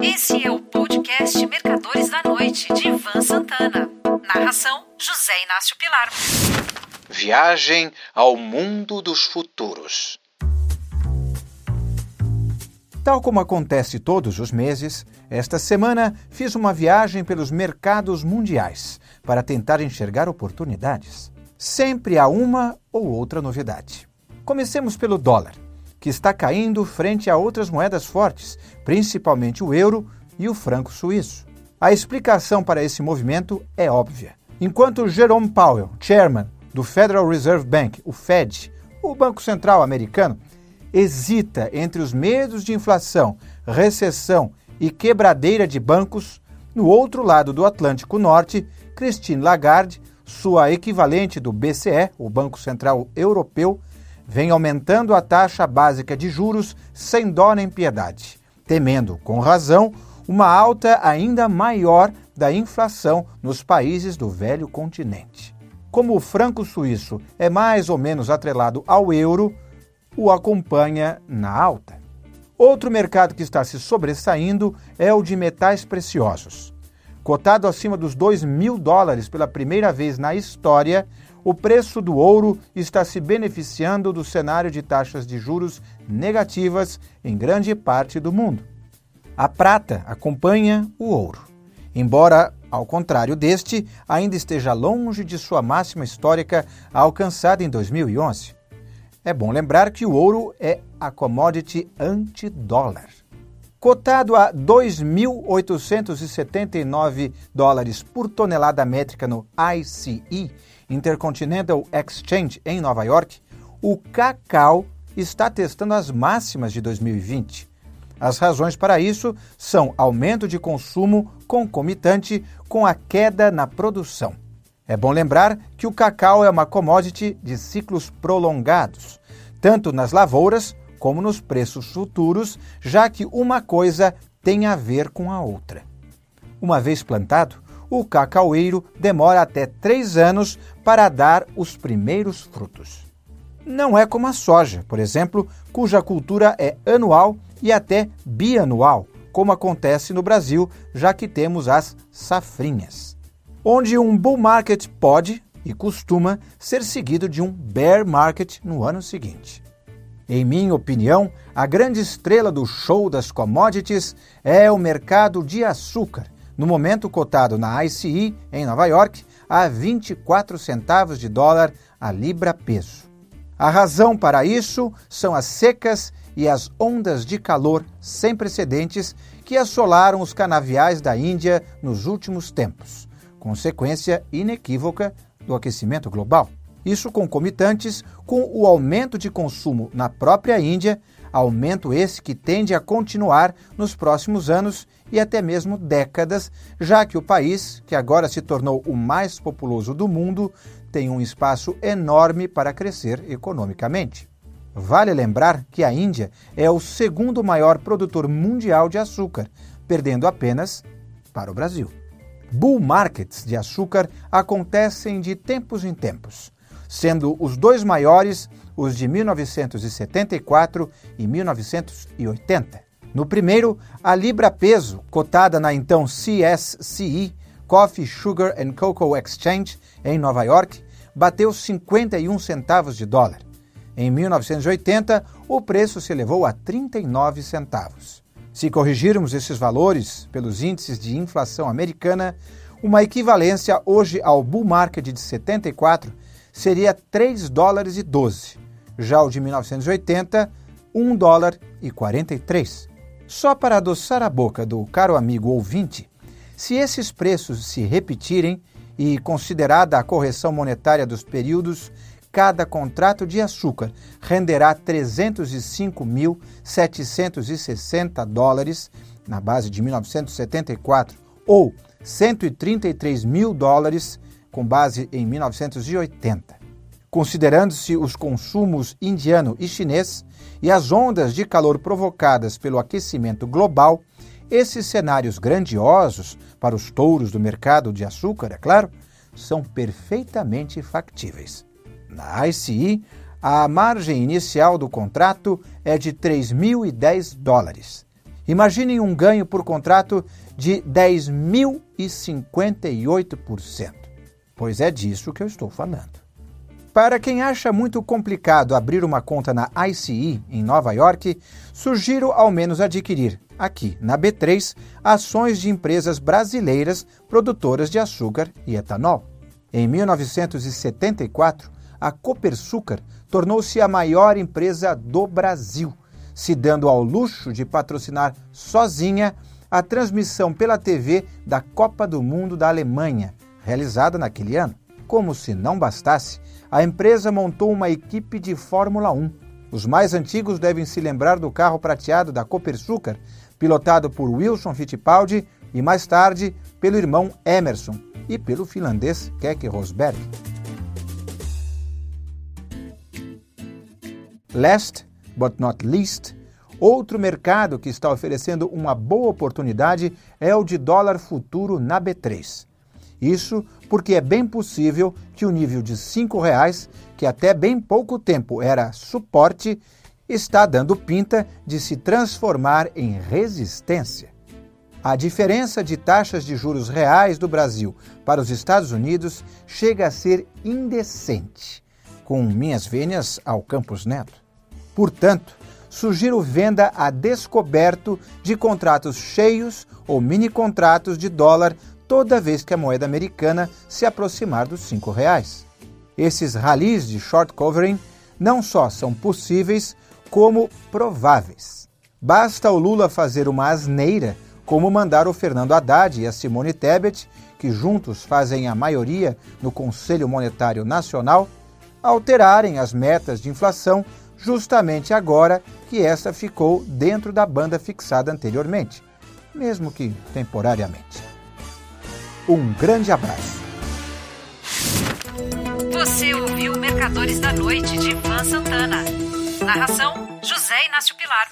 Esse é o podcast Mercadores da Noite, de Ivan Santana. Narração: José Inácio Pilar. Viagem ao mundo dos futuros. Tal como acontece todos os meses, esta semana fiz uma viagem pelos mercados mundiais para tentar enxergar oportunidades. Sempre há uma ou outra novidade. Comecemos pelo dólar, que está caindo frente a outras moedas fortes, principalmente o euro e o franco suíço. A explicação para esse movimento é óbvia. Enquanto Jerome Powell, chairman do Federal Reserve Bank, o Fed, o Banco Central americano, hesita entre os medos de inflação, recessão e quebradeira de bancos, no outro lado do Atlântico Norte, Christine Lagarde, sua equivalente do BCE, o Banco Central Europeu, vem aumentando a taxa básica de juros sem dó nem piedade, temendo, com razão, uma alta ainda maior da inflação nos países do velho continente. Como o franco suíço é mais ou menos atrelado ao euro, o acompanha na alta. Outro mercado que está se sobressaindo é o de metais preciosos. Cotado acima dos 2 mil dólares pela primeira vez na história, o preço do ouro está se beneficiando do cenário de taxas de juros negativas em grande parte do mundo. A prata acompanha o ouro, embora, ao contrário deste, ainda esteja longe de sua máxima histórica alcançada em 2011. É bom lembrar que o ouro é a commodity anti-dólar. Cotado a 2.879 dólares por tonelada métrica no ICE, Intercontinental Exchange, em Nova York, o cacau está testando as máximas de 2020. As razões para isso são aumento de consumo concomitante com a queda na produção. É bom lembrar que o cacau é uma commodity de ciclos prolongados, tanto nas lavouras como nos preços futuros, já que uma coisa tem a ver com a outra. Uma vez plantado, o cacaueiro demora até três anos para dar os primeiros frutos. Não é como a soja, por exemplo, cuja cultura é anual e até bianual, como acontece no Brasil, já que temos as safrinhas onde um bull market pode e costuma ser seguido de um bear market no ano seguinte. Em minha opinião, a grande estrela do show das commodities é o mercado de açúcar, no momento cotado na ICE em Nova York a 24 centavos de dólar a libra peso. A razão para isso são as secas e as ondas de calor sem precedentes que assolaram os canaviais da Índia nos últimos tempos consequência inequívoca do aquecimento global. Isso concomitantes com o aumento de consumo na própria Índia, aumento esse que tende a continuar nos próximos anos e até mesmo décadas, já que o país, que agora se tornou o mais populoso do mundo, tem um espaço enorme para crescer economicamente. Vale lembrar que a Índia é o segundo maior produtor mundial de açúcar, perdendo apenas para o Brasil. Bull markets de açúcar acontecem de tempos em tempos, sendo os dois maiores os de 1974 e 1980. No primeiro, a libra peso, cotada na então CSCE, Coffee, Sugar and Cocoa Exchange, em Nova York, bateu 51 centavos de dólar. Em 1980, o preço se elevou a 39 centavos. Se corrigirmos esses valores pelos índices de inflação americana, uma equivalência hoje ao bull market de 74 seria 3 dólares e 12. Já o de 1980, 1 dólar e 43. Só para adoçar a boca do caro amigo ouvinte, se esses preços se repetirem e considerada a correção monetária dos períodos cada contrato de açúcar renderá 305.760 dólares, na base de 1974, ou 133 mil dólares, com base em 1980. Considerando-se os consumos indiano e chinês e as ondas de calor provocadas pelo aquecimento global, esses cenários grandiosos para os touros do mercado de açúcar, é claro, são perfeitamente factíveis. Na ICE, a margem inicial do contrato é de 3.010 dólares. Imaginem um ganho por contrato de 10.058%. Pois é disso que eu estou falando. Para quem acha muito complicado abrir uma conta na ICE em Nova York, sugiro ao menos adquirir, aqui na B3, ações de empresas brasileiras produtoras de açúcar e etanol. Em 1974, a Copersucar tornou-se a maior empresa do Brasil, se dando ao luxo de patrocinar sozinha a transmissão pela TV da Copa do Mundo da Alemanha, realizada naquele ano. Como se não bastasse, a empresa montou uma equipe de Fórmula 1. Os mais antigos devem se lembrar do carro prateado da Copersucar, pilotado por Wilson Fittipaldi e mais tarde pelo irmão Emerson e pelo finlandês Keke Rosberg. Last but not least, outro mercado que está oferecendo uma boa oportunidade é o de dólar futuro na B3. Isso porque é bem possível que o nível de R$ reais, que até bem pouco tempo era suporte, está dando pinta de se transformar em resistência. A diferença de taxas de juros reais do Brasil para os Estados Unidos chega a ser indecente, com minhas vênias ao Campos Neto. Portanto, sugiro venda a descoberto de contratos cheios ou mini contratos de dólar toda vez que a moeda americana se aproximar dos R$ reais. Esses ralis de short covering não só são possíveis, como prováveis. Basta o Lula fazer uma asneira, como mandar o Fernando Haddad e a Simone Tebet, que juntos fazem a maioria no Conselho Monetário Nacional, alterarem as metas de inflação justamente agora que esta ficou dentro da banda fixada anteriormente, mesmo que temporariamente. Um grande abraço. Você ouviu Mercadores da Noite de Ivan Santana. Narração: José Inácio Pilar.